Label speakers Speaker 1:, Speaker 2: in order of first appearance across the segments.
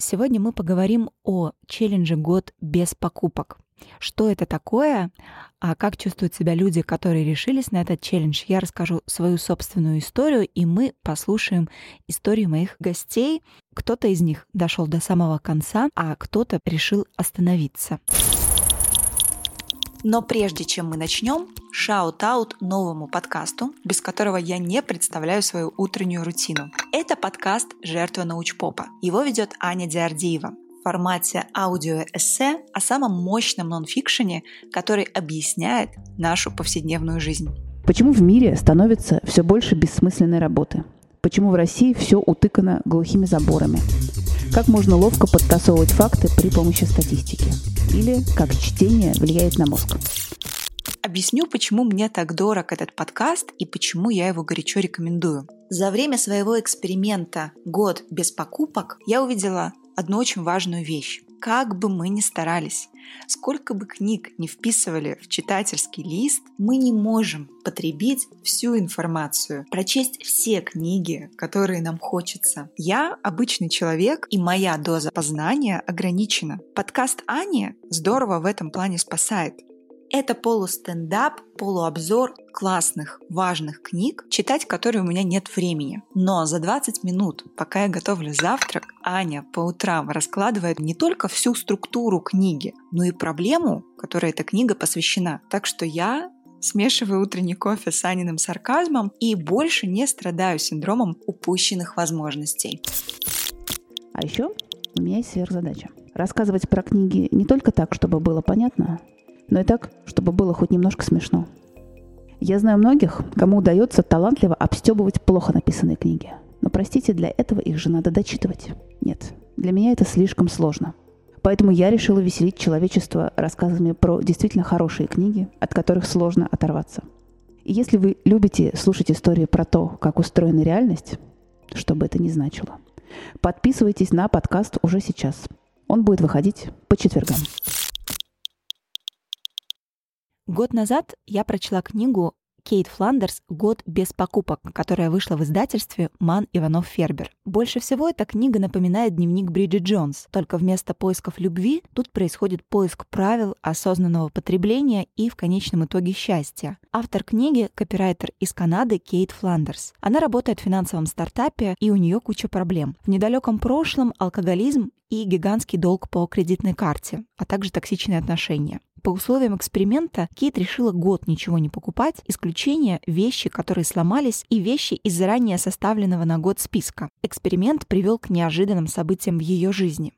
Speaker 1: Сегодня мы поговорим о челлендже «Год без покупок». Что это такое, а как чувствуют себя люди, которые решились на этот челлендж. Я расскажу свою собственную историю, и мы послушаем историю моих гостей. Кто-то из них дошел до самого конца, а кто-то решил остановиться. Но прежде чем мы начнем, shout-out новому подкасту, без которого я не представляю свою утреннюю рутину. Это подкаст «Жертва научпопа». Его ведет Аня Диардиева в формате аудио-эссе о самом мощном нонфикшене, который объясняет нашу повседневную жизнь.
Speaker 2: Почему в мире становится все больше бессмысленной работы? Почему в России все утыкано глухими заборами? Как можно ловко подтасовывать факты при помощи статистики? Или как чтение влияет на мозг?
Speaker 1: Объясню, почему мне так дорог этот подкаст и почему я его горячо рекомендую. За время своего эксперимента «Год без покупок» я увидела одну очень важную вещь. Как бы мы ни старались, сколько бы книг не вписывали в читательский лист, мы не можем потребить всю информацию, прочесть все книги, которые нам хочется. Я обычный человек, и моя доза познания ограничена. Подкаст Ани здорово в этом плане спасает. Это полустендап, полуобзор классных, важных книг, читать которые у меня нет времени. Но за 20 минут, пока я готовлю завтрак, Аня по утрам раскладывает не только всю структуру книги, но и проблему, которой эта книга посвящена. Так что я смешиваю утренний кофе с Аниным сарказмом и больше не страдаю синдромом упущенных возможностей.
Speaker 2: А еще у меня есть сверхзадача. Рассказывать про книги не только так, чтобы было понятно, но и так, чтобы было хоть немножко смешно. Я знаю многих, кому удается талантливо обстебывать плохо написанные книги. Но, простите, для этого их же надо дочитывать. Нет, для меня это слишком сложно. Поэтому я решила веселить человечество рассказами про действительно хорошие книги, от которых сложно оторваться. И если вы любите слушать истории про то, как устроена реальность, что бы это ни значило, подписывайтесь на подкаст уже сейчас. Он будет выходить по четвергам.
Speaker 1: Год назад я прочла книгу Кейт Фландерс «Год без покупок», которая вышла в издательстве «Ман Иванов Фербер». Больше всего эта книга напоминает дневник Бриджит Джонс, только вместо поисков любви тут происходит поиск правил осознанного потребления и в конечном итоге счастья. Автор книги — копирайтер из Канады Кейт Фландерс. Она работает в финансовом стартапе, и у нее куча проблем. В недалеком прошлом алкоголизм и гигантский долг по кредитной карте, а также токсичные отношения. По условиям эксперимента Кейт решила год ничего не покупать, исключение вещи, которые сломались, и вещи из заранее составленного на год списка. Эксперимент привел к неожиданным событиям в ее жизни.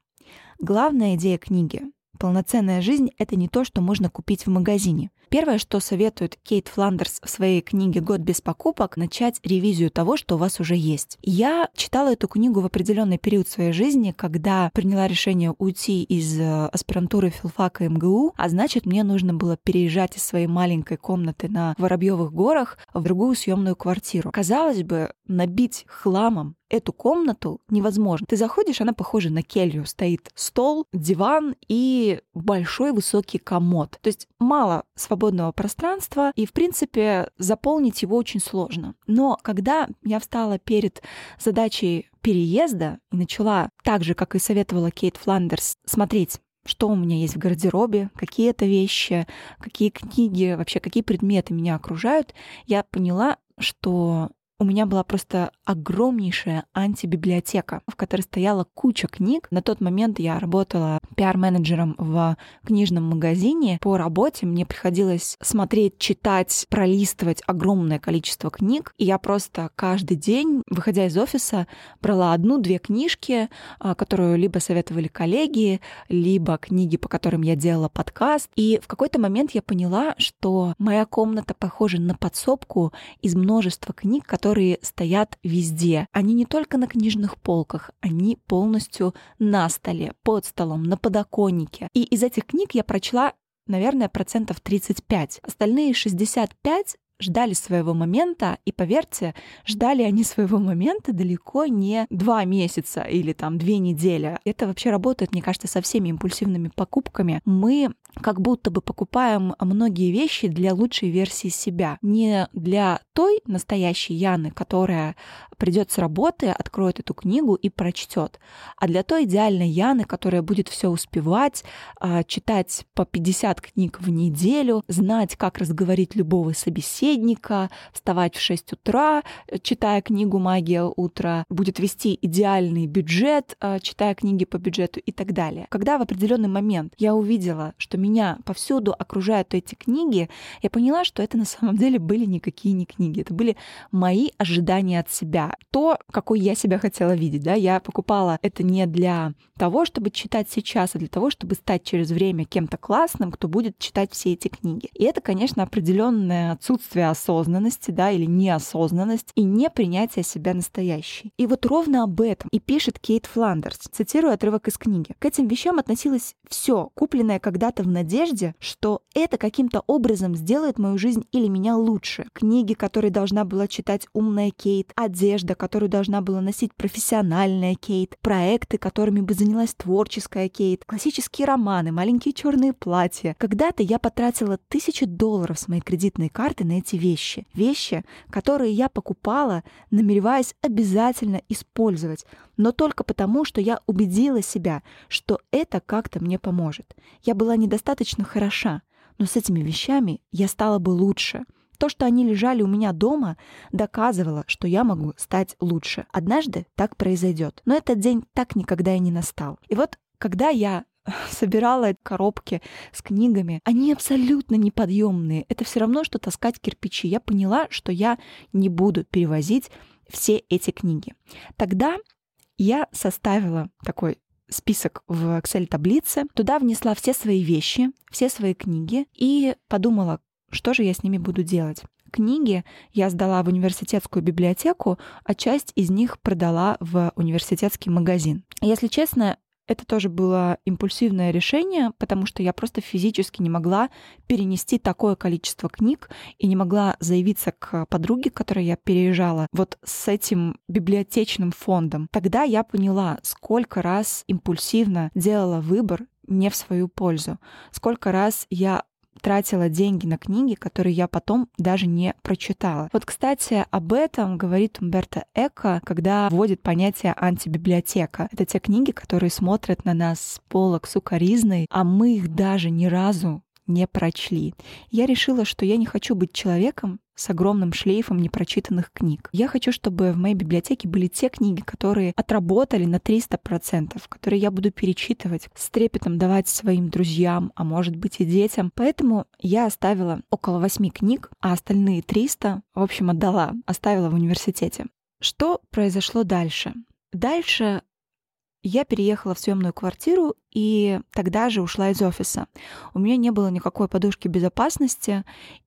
Speaker 1: Главная идея книги Полноценная жизнь — это не то, что можно купить в магазине. Первое, что советует Кейт Фландерс в своей книге «Год без покупок», начать ревизию того, что у вас уже есть. Я читала эту книгу в определенный период своей жизни, когда приняла решение уйти из э, аспирантуры филфака МГУ, а значит, мне нужно было переезжать из своей маленькой комнаты на Воробьевых горах в другую съемную квартиру. Казалось бы, набить хламом эту комнату невозможно. Ты заходишь, она похожа на келью. Стоит стол, диван и большой высокий комод. То есть мало свободного пространства, и, в принципе, заполнить его очень сложно. Но когда я встала перед задачей переезда и начала, так же, как и советовала Кейт Фландерс, смотреть что у меня есть в гардеробе, какие это вещи, какие книги, вообще какие предметы меня окружают, я поняла, что у меня была просто огромнейшая антибиблиотека, в которой стояла куча книг. На тот момент я работала пиар-менеджером в книжном магазине. По работе мне приходилось смотреть, читать, пролистывать огромное количество книг. И я просто каждый день, выходя из офиса, брала одну-две книжки, а, которые либо советовали коллеги, либо книги, по которым я делала подкаст. И в какой-то момент я поняла, что моя комната похожа на подсобку из множества книг, которые которые стоят везде. Они не только на книжных полках, они полностью на столе, под столом, на подоконнике. И из этих книг я прочла наверное, процентов 35. Остальные 65 ждали своего момента, и поверьте, ждали они своего момента далеко не два месяца или там две недели. Это вообще работает, мне кажется, со всеми импульсивными покупками. Мы как будто бы покупаем многие вещи для лучшей версии себя, не для той настоящей Яны, которая придет с работы, откроет эту книгу и прочтет, а для той идеальной Яны, которая будет все успевать, а, читать по 50 книг в неделю, знать, как разговорить любого собеседника, вставать в 6 утра, читая книгу «Магия утра», будет вести идеальный бюджет, а, читая книги по бюджету и так далее. Когда в определенный момент я увидела, что меня повсюду окружают эти книги, я поняла, что это на самом деле были никакие не книги, это были мои ожидания от себя, то, какой я себя хотела видеть, да, я покупала это не для того, чтобы читать сейчас, а для того, чтобы стать через время кем-то классным, кто будет читать все эти книги. И это, конечно, определенное отсутствие осознанности, да, или неосознанность и не принятие себя настоящей. И вот ровно об этом и пишет Кейт Фландерс, цитирую отрывок из книги. К этим вещам относилось все, купленное когда-то в надежде, что это каким-то образом сделает мою жизнь или меня лучше. Книги, которые должна была читать умная Кейт, одежда, которую должна была носить профессиональная Кейт, проекты, которыми бы занялась творческая Кейт, классические романы, маленькие черные платья. Когда-то я потратила тысячи долларов с моей кредитной карты на эти вещи. Вещи, которые я покупала, намереваясь обязательно использовать, но только потому, что я убедила себя, что это как-то мне поможет. Я была недостаточно хороша, но с этими вещами я стала бы лучше. То, что они лежали у меня дома, доказывало, что я могу стать лучше. Однажды так произойдет. Но этот день так никогда и не настал. И вот когда я собирала коробки с книгами, они абсолютно неподъемные. Это все равно, что таскать кирпичи. Я поняла, что я не буду перевозить все эти книги. Тогда я составила такой список в Excel-таблице, туда внесла все свои вещи, все свои книги и подумала, что же я с ними буду делать. Книги я сдала в университетскую библиотеку, а часть из них продала в университетский магазин. Если честно, это тоже было импульсивное решение, потому что я просто физически не могла перенести такое количество книг и не могла заявиться к подруге, к которой я переезжала, вот с этим библиотечным фондом. Тогда я поняла, сколько раз импульсивно делала выбор не в свою пользу. Сколько раз я тратила деньги на книги, которые я потом даже не прочитала. Вот, кстати, об этом говорит Умберто Эко, когда вводит понятие антибиблиотека. Это те книги, которые смотрят на нас с полок сукоризной, а мы их даже ни разу не прочли. Я решила, что я не хочу быть человеком, с огромным шлейфом непрочитанных книг. Я хочу, чтобы в моей библиотеке были те книги, которые отработали на 300%, которые я буду перечитывать, с трепетом давать своим друзьям, а может быть и детям. Поэтому я оставила около 8 книг, а остальные 300, в общем, отдала, оставила в университете. Что произошло дальше? Дальше я переехала в съемную квартиру и тогда же ушла из офиса. У меня не было никакой подушки безопасности,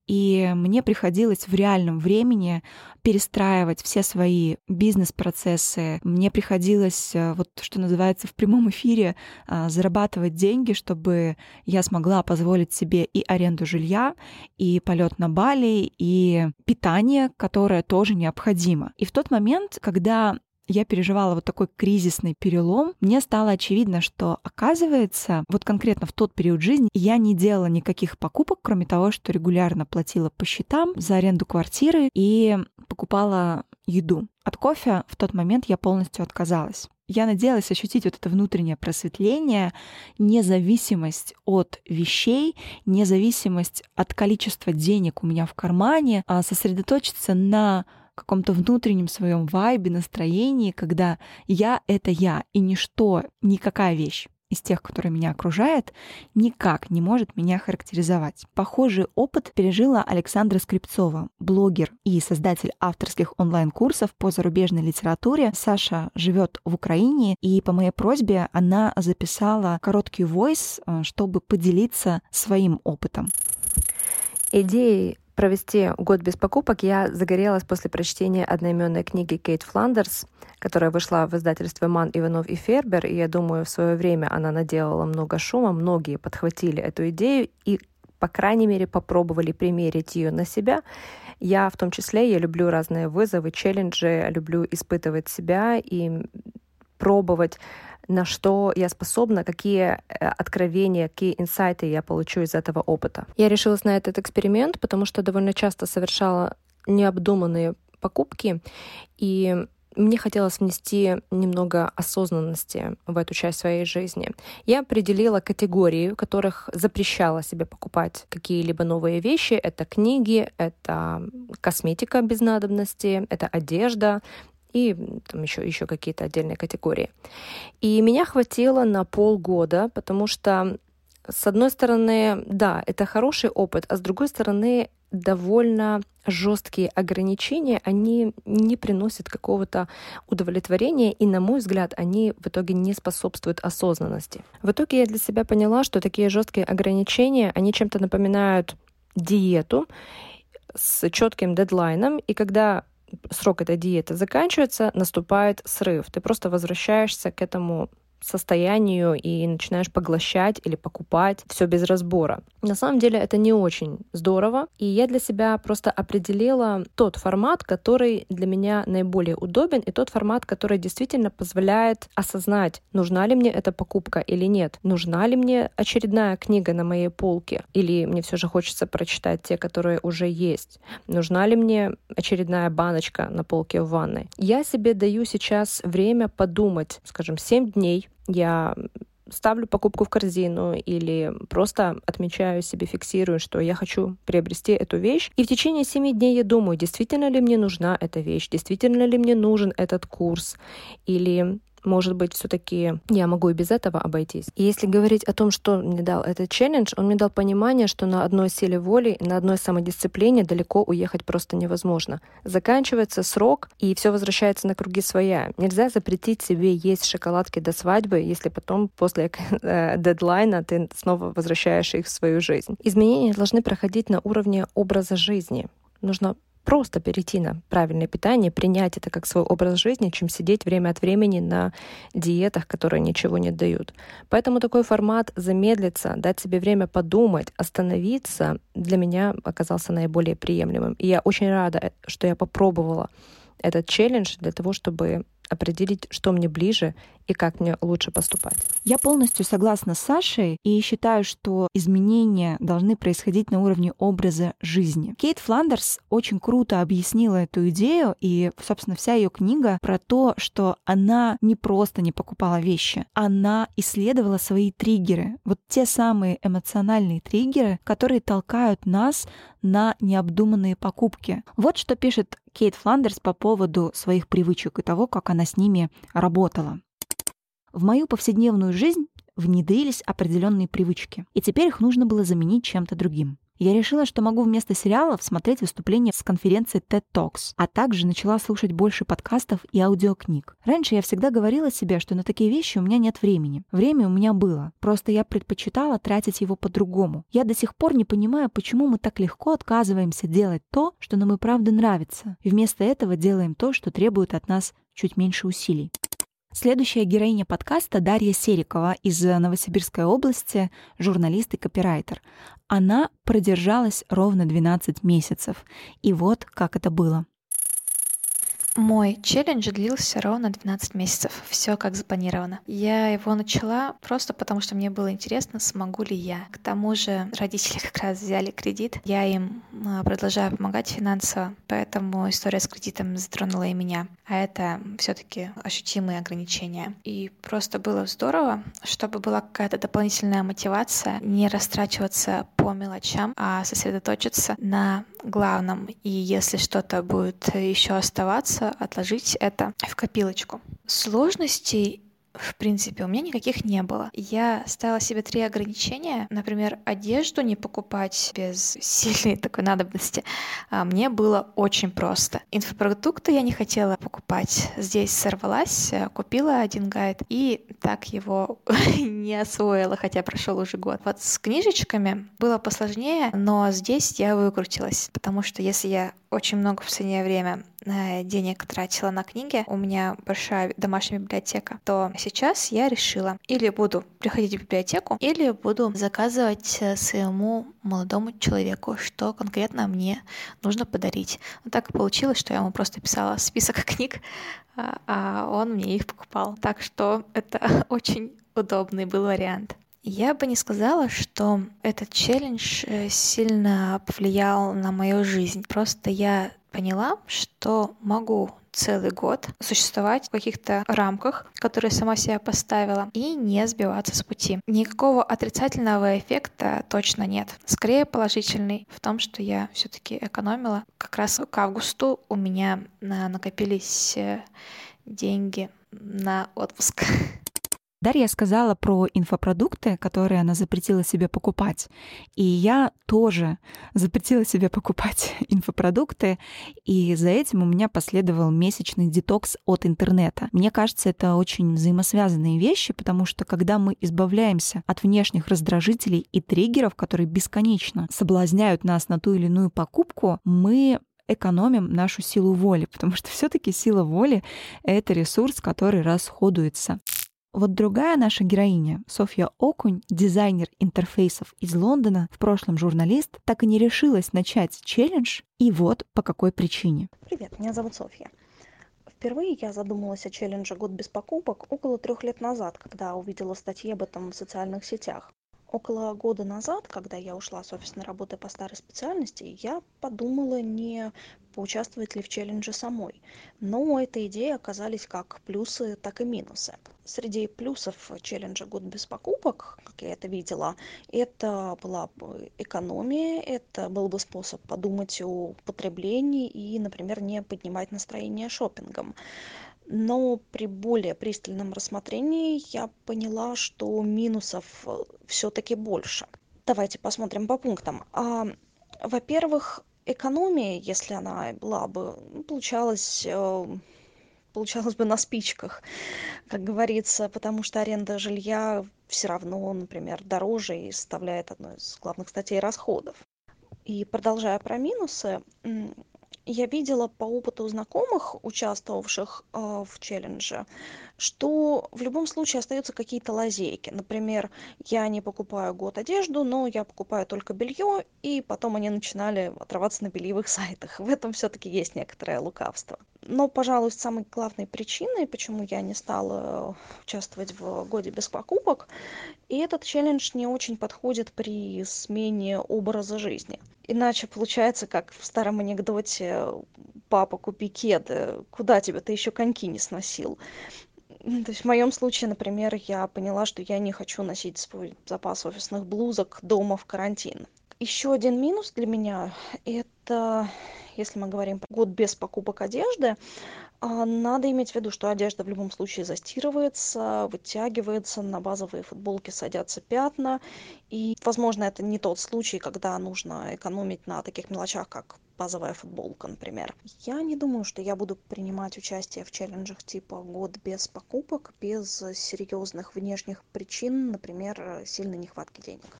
Speaker 1: и мне приходилось в реальном времени перестраивать все свои бизнес-процессы. Мне приходилось, э, вот что называется, в прямом эфире а, зарабатывать деньги, чтобы я смогла позволить себе и аренду жилья, и полет на Бали, и питание, которое тоже необходимо. И в тот момент, когда я переживала вот такой кризисный перелом, мне стало очевидно, что оказывается, вот конкретно в тот период жизни я не делала никаких покупок, кроме того, что регулярно платила по счетам за аренду квартиры и покупала еду. От кофе в тот момент я полностью отказалась. Я надеялась ощутить вот это внутреннее просветление, независимость от вещей, независимость от количества денег у меня в кармане, а сосредоточиться на каком-то внутреннем своем вайбе, настроении, когда я — это я, и ничто, никакая вещь из тех, которые меня окружают, никак не может меня характеризовать. Похожий опыт пережила Александра Скрипцова, блогер и создатель авторских онлайн-курсов по зарубежной литературе. Саша живет в Украине, и по моей просьбе она записала короткий войс, э, чтобы поделиться своим опытом.
Speaker 3: Идеей провести год без покупок я загорелась после прочтения одноименной книги Кейт Фландерс, которая вышла в издательстве Ман, Иванов и Фербер, и я думаю, в свое время она наделала много шума, многие подхватили эту идею и, по крайней мере, попробовали примерить ее на себя. Я в том числе, я люблю разные вызовы, челленджи, люблю испытывать себя и пробовать на что я способна, какие э, откровения, какие инсайты я получу из этого опыта. Я решилась на этот эксперимент, потому что довольно часто совершала необдуманные покупки, и мне хотелось внести немного осознанности в эту часть своей жизни. Я определила категории, в которых запрещала себе покупать какие-либо новые вещи. Это книги, это косметика без надобности, это одежда, и там еще, еще какие-то отдельные категории. И меня хватило на полгода, потому что с одной стороны, да, это хороший опыт, а с другой стороны, довольно жесткие ограничения, они не приносят какого-то удовлетворения, и, на мой взгляд, они в итоге не способствуют осознанности. В итоге я для себя поняла, что такие жесткие ограничения, они чем-то напоминают диету с четким дедлайном, и когда срок этой диеты заканчивается, наступает срыв. Ты просто возвращаешься к этому состоянию и начинаешь поглощать или покупать все без разбора. На самом деле это не очень здорово, и я для себя просто определила тот формат, который для меня наиболее удобен, и тот формат, который действительно позволяет осознать, нужна ли мне эта покупка или нет, нужна ли мне очередная книга на моей полке, или мне все же хочется прочитать те, которые уже есть, нужна ли мне очередная баночка на полке в ванной. Я себе даю сейчас время подумать, скажем, 7 дней, я ставлю покупку в корзину или просто отмечаю себе, фиксирую, что я хочу приобрести эту вещь. И в течение семи дней я думаю, действительно ли мне нужна эта вещь, действительно ли мне нужен этот курс, или может быть, все-таки я могу и без этого обойтись. И если говорить о том, что мне дал этот челлендж, он мне дал понимание, что на одной силе воли, на одной самодисциплине далеко уехать просто невозможно. Заканчивается срок, и все возвращается на круги своя. Нельзя запретить себе есть шоколадки до свадьбы, если потом после э, дедлайна ты снова возвращаешь их в свою жизнь. Изменения должны проходить на уровне образа жизни. Нужно просто перейти на правильное питание, принять это как свой образ жизни, чем сидеть время от времени на диетах, которые ничего не дают. Поэтому такой формат замедлиться, дать себе время подумать, остановиться для меня оказался наиболее приемлемым. И я очень рада, что я попробовала этот челлендж для того, чтобы определить, что мне ближе и как мне лучше поступать.
Speaker 1: Я полностью согласна с Сашей и считаю, что изменения должны происходить на уровне образа жизни. Кейт Фландерс очень круто объяснила эту идею, и, собственно, вся ее книга про то, что она не просто не покупала вещи, она исследовала свои триггеры, вот те самые эмоциональные триггеры, которые толкают нас на необдуманные покупки. Вот что пишет Кейт Фландерс по поводу своих привычек и того, как она с ними работала. В мою повседневную жизнь внедрились определенные привычки, и теперь их нужно было заменить чем-то другим. Я решила, что могу вместо сериалов смотреть выступления с конференции TED Talks, а также начала слушать больше подкастов и аудиокниг. Раньше я всегда говорила себе, что на такие вещи у меня нет времени. Время у меня было, просто я предпочитала тратить его по-другому. Я до сих пор не понимаю, почему мы так легко отказываемся делать то, что нам и правда нравится, и вместо этого делаем то, что требует от нас чуть меньше усилий. Следующая героиня подкаста Дарья Серикова из Новосибирской области, журналист и копирайтер. Она продержалась ровно 12 месяцев. И вот как это было.
Speaker 4: Мой челлендж длился ровно 12 месяцев. Все как запланировано. Я его начала просто потому, что мне было интересно, смогу ли я. К тому же родители как раз взяли кредит. Я им а, продолжаю помогать финансово, поэтому история с кредитом затронула и меня. А это все-таки ощутимые ограничения. И просто было здорово, чтобы была какая-то дополнительная мотивация не растрачиваться по мелочам, а сосредоточиться на главном. И если что-то будет еще оставаться, отложить это в копилочку. Сложностей в принципе, у меня никаких не было. Я ставила себе три ограничения. Например, одежду не покупать без сильной такой надобности. А мне было очень просто. Инфопродукты я не хотела покупать. Здесь сорвалась, купила один гайд и так его не освоила, хотя прошел уже год. Вот с книжечками было посложнее, но здесь я выкрутилась, потому что если я очень много в последнее время э, денег тратила на книги, у меня большая домашняя библиотека, то сейчас я решила или буду приходить в библиотеку, или буду заказывать э, своему молодому человеку, что конкретно мне нужно подарить. Но так получилось, что я ему просто писала список книг, а, а он мне их покупал. Так что это очень удобный был вариант. Я бы не сказала, что этот челлендж э, сильно повлиял на мою жизнь. Просто я поняла, что могу целый год существовать в каких-то рамках, которые сама себя поставила, и не сбиваться с пути. Никакого отрицательного эффекта точно нет. Скорее положительный в том, что я все-таки экономила. Как раз к августу у меня накопились э, деньги на отпуск.
Speaker 1: Дарья сказала про инфопродукты, которые она запретила себе покупать. И я тоже запретила себе покупать инфопродукты, и за этим у меня последовал месячный детокс от интернета. Мне кажется, это очень взаимосвязанные вещи, потому что когда мы избавляемся от внешних раздражителей и триггеров, которые бесконечно соблазняют нас на ту или иную покупку, мы экономим нашу силу воли, потому что все-таки сила воли — это ресурс, который расходуется. Вот другая наша героиня, Софья Окунь, дизайнер интерфейсов из Лондона, в прошлом журналист, так и не решилась начать челлендж, и вот по какой причине.
Speaker 5: Привет, меня зовут Софья. Впервые я задумалась о челлендже «Год без покупок» около трех лет назад, когда увидела статьи об этом в социальных сетях. Около года назад, когда я ушла с офисной работы по старой специальности, я подумала, не поучаствовать ли в челлендже самой. Но этой идеи оказались как плюсы, так и минусы. Среди плюсов челленджа «Год без покупок», как я это видела, это была бы экономия, это был бы способ подумать о потреблении и, например, не поднимать настроение шопингом. Но при более пристальном рассмотрении я поняла, что минусов все-таки больше. Давайте посмотрим по пунктам. А, во-первых, экономия, если она была бы, ну, получалась э, получалось бы на спичках, как говорится, потому что аренда жилья все равно, например, дороже и составляет одну из главных статей расходов. И продолжая про минусы, я видела по опыту знакомых, участвовавших э, в челлендже, что в любом случае остаются какие-то лазейки. Например, я не покупаю год одежду, но я покупаю только белье, и потом они начинали отрываться на бельевых сайтах. В этом все-таки есть некоторое лукавство. Но, пожалуй, самой главной причиной, почему я не стала участвовать в годе без покупок, и этот челлендж не очень подходит при смене образа жизни. Иначе получается, как в старом анекдоте «папа, купи кеды, куда тебя, ты еще коньки не сносил». То есть в моем случае, например, я поняла, что я не хочу носить свой запас офисных блузок дома в карантин. Еще один минус для меня – это, если мы говорим год без покупок одежды, а, надо иметь в виду, что одежда в любом случае застирывается, вытягивается, на базовые футболки садятся пятна. И, возможно, это не тот случай, когда нужно экономить на таких мелочах, как базовая футболка, например. Я не думаю, что я буду принимать участие в челленджах типа «Год без покупок», без серьезных внешних причин, например, сильной нехватки денег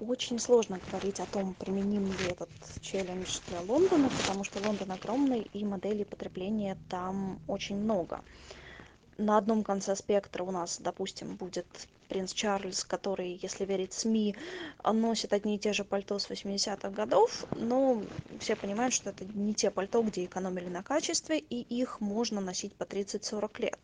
Speaker 5: очень сложно говорить о том применим ли этот челлендж для лондона потому что лондон огромный и моделей потребления там очень много. На одном конце спектра у нас допустим будет принц чарльз который если верить сми носит одни и те же пальто с восьмидесятых годов но все понимают что это не те пальто где экономили на качестве и их можно носить по тридцать сорок лет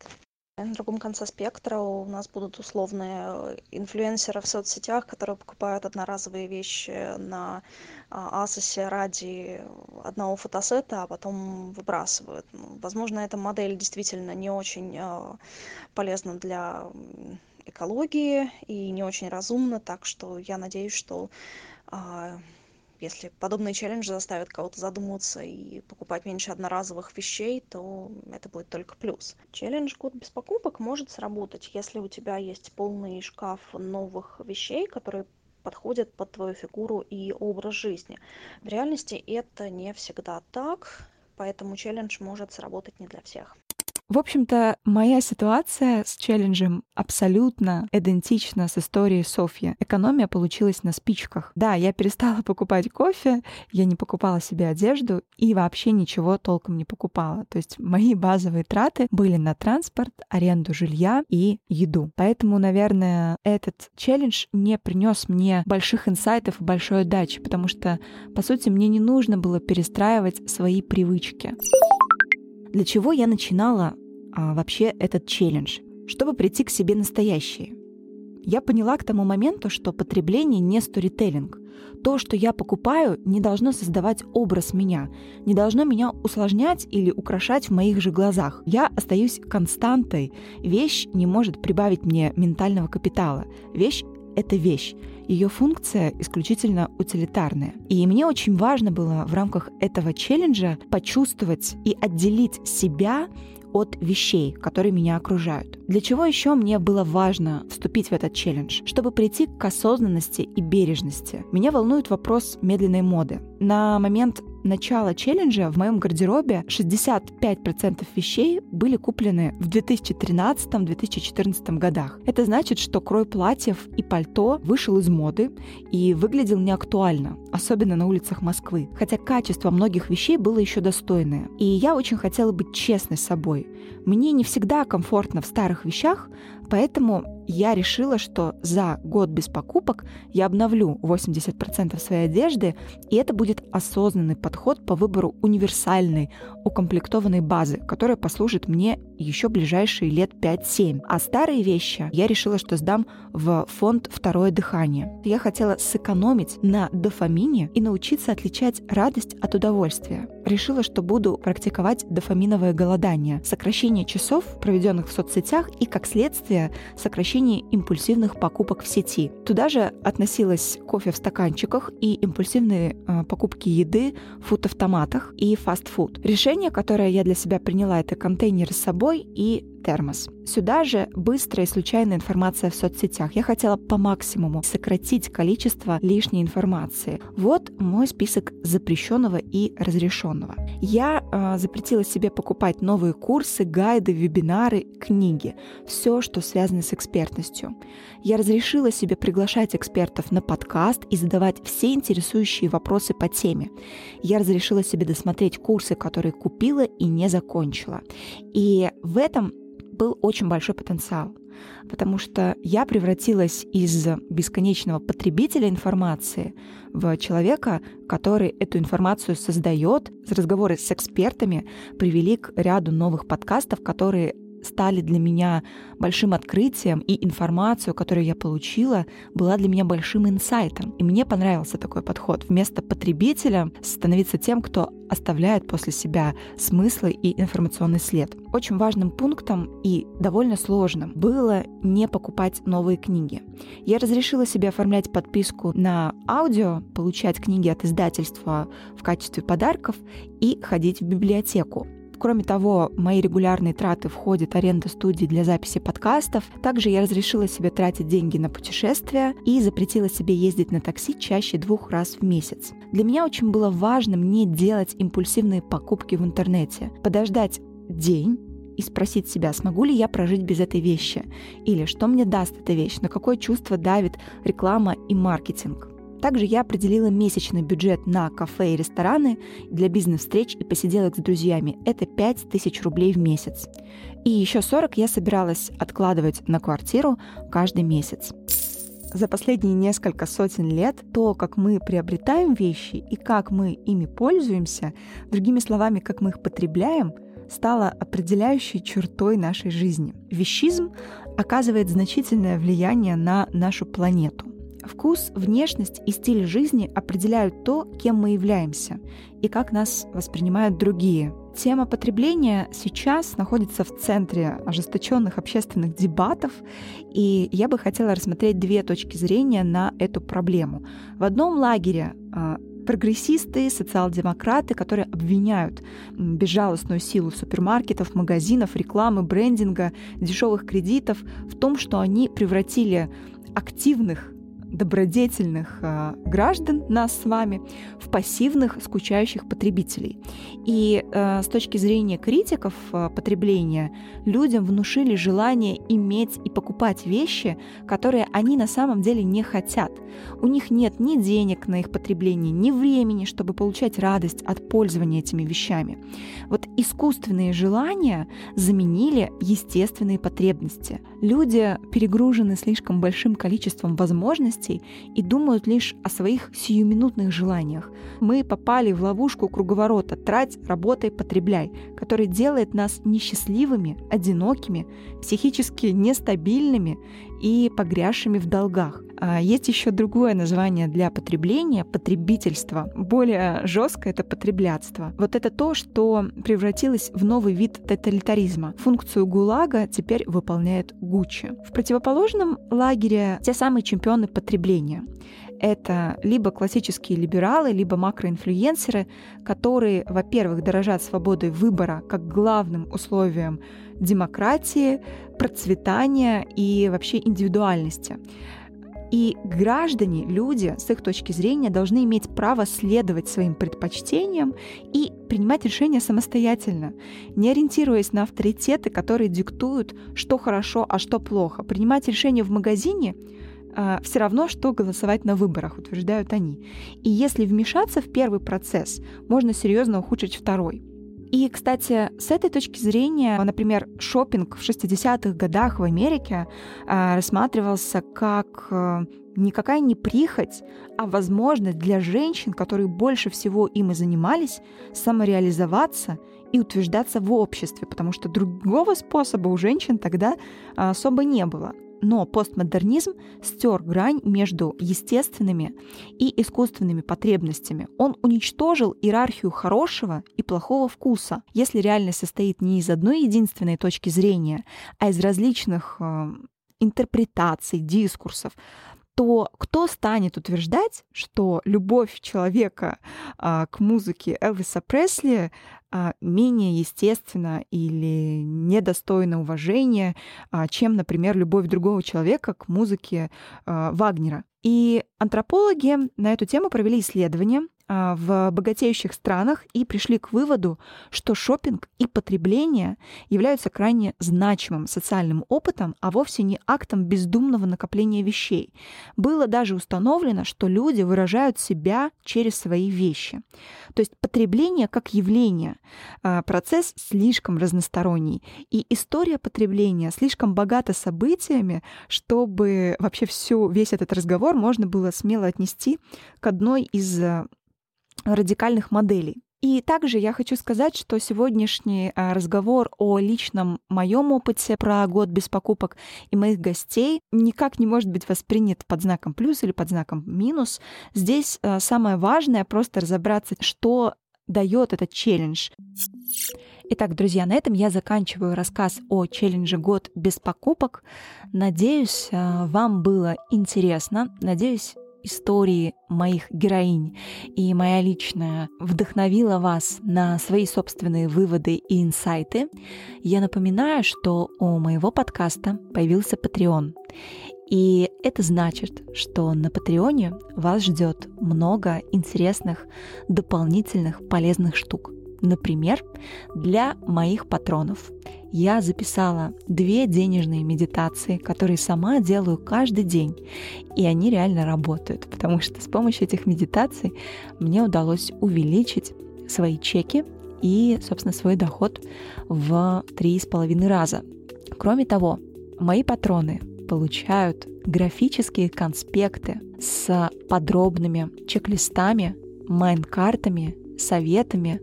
Speaker 5: на другом конце спектра у нас будут условные э, инфлюенсеры в соцсетях которые покупают одноразовые вещи на асосе ради одного фотосета а потом выбрасывают. Ну, возможно эта модель действительно не очень э, полезна для экологии и не очень разумна так что я надеюсь что а, если подобные челленджи заставят кого-то задуматься и покупать меньше одноразовых вещей то это будет только плюс. Челлендж год без покупок может сработать если у тебя есть полный шкаф новых вещей которые подходят под твою фигуру и образ жизни. В реальности это не всегда так поэтому челлендж может сработать не для всех
Speaker 1: В общем-то, моя ситуация с челленджем абсолютно идентична с историей Софьи. Экономия получилась на спичках. Да, я перестала покупать кофе, я не покупала себе одежду и вообще ничего толком не покупала. То есть мои базовые траты были на транспорт, аренду жилья и еду. Поэтому, наверное, этот челлендж не принес мне больших инсайтов и большой удачи, потому что, по сути, мне не нужно было перестраивать свои привычки. Для чего я начинала а, вообще этот челлендж? Чтобы прийти к себе настоящей. Я поняла к тому моменту, что потребление не сторителлинг. То, что я покупаю, не должно создавать образ меня, не должно меня усложнять или украшать в моих же глазах. Я остаюсь константой. Вещь не может прибавить мне ментального капитала. Вещь — это вещь ее функция исключительно утилитарная. И мне очень важно было в рамках этого челленджа почувствовать и отделить себя от вещей, которые меня окружают. Для чего еще мне было важно вступить в этот челлендж? Чтобы прийти к осознанности и бережности. Меня волнует вопрос медленной моды. На момент начала челленджа в моем гардеробе 65% вещей были куплены в 2013-2014 годах. Это значит, что крой платьев и пальто вышел из моды и выглядел неактуально, особенно на улицах Москвы. Хотя качество многих вещей было еще достойное. И я очень хотела быть честной с собой. Мне не всегда комфортно в старых вещах, поэтому я решила, что за год без покупок я обновлю 80% своей одежды, и это будет осознанный подход по выбору универсальной, укомплектованной базы, которая послужит мне еще ближайшие лет 5-7. А старые вещи я решила, что сдам в фонд «Второе дыхание». Я хотела сэкономить на дофамине и научиться отличать радость от удовольствия. Решила, что буду практиковать дофаминовое голодание, сокращение часов, проведенных в соцсетях, и, как следствие, сокращение сокращении импульсивных покупок в сети. Туда же относилось кофе в стаканчиках и импульсивные э, покупки еды в фуд-автоматах и фастфуд. Решение, которое я для себя приняла, это контейнеры с собой и термос. Сюда же быстрая и случайная информация в соцсетях. Я хотела по максимуму сократить количество лишней информации. Вот мой список запрещенного и разрешенного. Я э, запретила себе покупать новые курсы, гайды, вебинары, книги. Все, что связано с экспертностью. Я разрешила себе приглашать экспертов на подкаст и задавать все интересующие вопросы по теме. Я разрешила себе досмотреть курсы, которые купила и не закончила. И в этом был очень большой потенциал, потому что я превратилась из бесконечного потребителя информации в человека, который эту информацию создает. Разговоры с экспертами привели к ряду новых подкастов, которые стали для меня большим открытием, и информацию, которую я получила, была для меня большим инсайтом. И мне понравился такой подход. Вместо потребителя становиться тем, кто оставляет после себя смыслы и информационный след. Очень важным пунктом и довольно сложным было не покупать новые книги. Я разрешила себе оформлять подписку на аудио, получать книги от издательства в качестве подарков и ходить в библиотеку. Кроме того, мои регулярные траты входят аренда студии для записи подкастов. Также я разрешила себе тратить деньги на путешествия и запретила себе ездить на такси чаще двух раз в месяц. Для меня очень было важно не делать импульсивные покупки в интернете, подождать день, и спросить себя, смогу ли я прожить без этой вещи, или что мне даст эта вещь, на какое чувство давит реклама и маркетинг. Также я определила месячный бюджет на кафе и рестораны для бизнес-встреч и посиделок с друзьями. Это 5000 рублей в месяц. И еще 40 я собиралась откладывать на квартиру каждый месяц за последние несколько сотен лет то, как мы приобретаем вещи и как мы ими пользуемся, другими словами, как мы их потребляем, стало определяющей чертой нашей жизни. Вещизм оказывает значительное влияние на нашу планету. Вкус, внешность и стиль жизни определяют то, кем мы являемся и как нас воспринимают другие. Тема потребления сейчас находится в центре ожесточенных общественных дебатов, и я бы хотела рассмотреть две точки зрения на эту проблему. В одном лагере а, прогрессисты, социал-демократы, которые обвиняют безжалостную силу супермаркетов, магазинов, рекламы, брендинга, дешевых кредитов в том, что они превратили активных добродетельных э, граждан, нас с вами, в пассивных, скучающих потребителей. И э, с точки зрения критиков э, потребления, людям внушили желание иметь и покупать вещи, которые они на самом деле не хотят. У них нет ни денег на их потребление, ни времени, чтобы получать радость от пользования этими вещами. Вот искусственные желания заменили естественные потребности. Люди перегружены слишком большим количеством возможностей и думают лишь о своих сиюминутных желаниях. Мы попали в ловушку круговорота «трать, работай, потребляй», который делает нас несчастливыми, одинокими, психически нестабильными и погрязшими в долгах. А есть еще другое название для потребления — потребительство. Более жесткое — это потреблятство. Вот это то, что превратилось в новый вид тоталитаризма. Функцию ГУЛАГа теперь выполняет Гуччи. В противоположном лагере те самые чемпионы потребления это либо классические либералы, либо макроинфлюенсеры, которые, во-первых, дорожат свободой выбора как главным условием демократии, процветания и вообще индивидуальности. И граждане, люди, с их точки зрения, должны иметь право следовать своим предпочтениям и принимать решения самостоятельно, не ориентируясь на авторитеты, которые диктуют, что хорошо, а что плохо. Принимать решения в магазине э, все равно, что голосовать на выборах, утверждают они. И если вмешаться в первый процесс, можно серьезно ухудшить второй. И, кстати, с этой точки зрения, например, шопинг в 60-х годах в Америке э, рассматривался как э, никакая не прихоть, а возможность для женщин, которые больше всего им и занимались, самореализоваться и утверждаться в обществе, потому что другого способа у женщин тогда особо не было. Но постмодернизм стер грань между естественными и искусственными потребностями. Он уничтожил иерархию хорошего и плохого вкуса. Если реальность состоит не из одной единственной точки зрения, а из различных э, интерпретаций, дискурсов, то кто станет утверждать, что любовь человека а, к музыке Элвиса Пресли а, менее естественна или недостойна уважения, а, чем, например, любовь другого человека к музыке а, Вагнера? И антропологи на эту тему провели исследования, а, в богатеющих странах и пришли к выводу, что шопинг и потребление являются крайне значимым социальным опытом, а вовсе не актом бездумного накопления вещей. Было даже установлено, что люди выражают себя через свои вещи. То есть потребление как явление, а, процесс слишком разносторонний, и история потребления слишком богата событиями, чтобы вообще всю, весь этот разговор можно было смело отнести к одной из а, радикальных моделей. И также я хочу сказать, что сегодняшний а, разговор о личном моем опыте про год без покупок и моих гостей никак не может быть воспринят под знаком плюс или под знаком минус. Здесь а, самое важное просто разобраться, что дает этот челлендж. Итак, друзья, на этом я заканчиваю рассказ о челлендже «Год без покупок». Надеюсь, а, вам было интересно. Надеюсь, истории моих героинь и моя личная вдохновила вас на свои собственные выводы и инсайты, я напоминаю, что у моего подкаста появился Patreon. И это значит, что на Патреоне вас ждет много интересных, дополнительных, полезных штук. Например, для моих патронов я записала две денежные медитации, которые сама делаю каждый день. И они реально работают, потому что с помощью этих медитаций мне удалось увеличить свои чеки и, собственно, свой доход в три с половиной раза. Кроме того, мои патроны получают графические конспекты с подробными чек-листами, майн-картами, советами,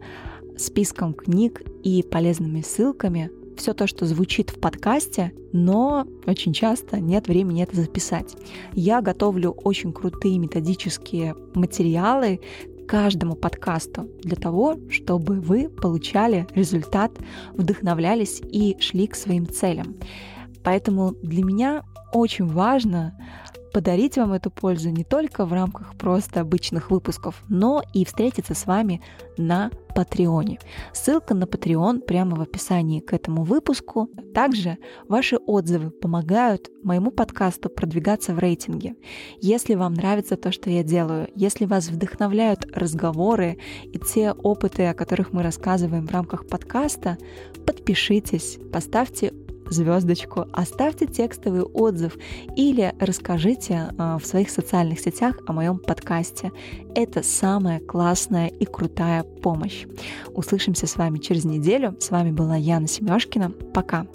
Speaker 1: списком книг и полезными ссылками все то, что звучит в подкасте, но очень часто нет времени это записать. Я готовлю очень крутые методические материалы каждому подкасту для того, чтобы вы получали результат, вдохновлялись и шли к своим целям. Поэтому для меня очень важно подарить вам эту пользу не только в рамках просто обычных выпусков, но и встретиться с вами на Патреоне. Ссылка на Patreon прямо в описании к этому выпуску. Также ваши отзывы помогают моему подкасту продвигаться в рейтинге. Если вам нравится то, что я делаю, если вас вдохновляют разговоры и те опыты, о которых мы рассказываем в рамках подкаста, подпишитесь, поставьте звездочку, оставьте текстовый отзыв или расскажите э, в своих социальных сетях о моем подкасте. Это самая классная и крутая помощь. Услышимся с вами через неделю. С вами была Яна Семешкина. Пока.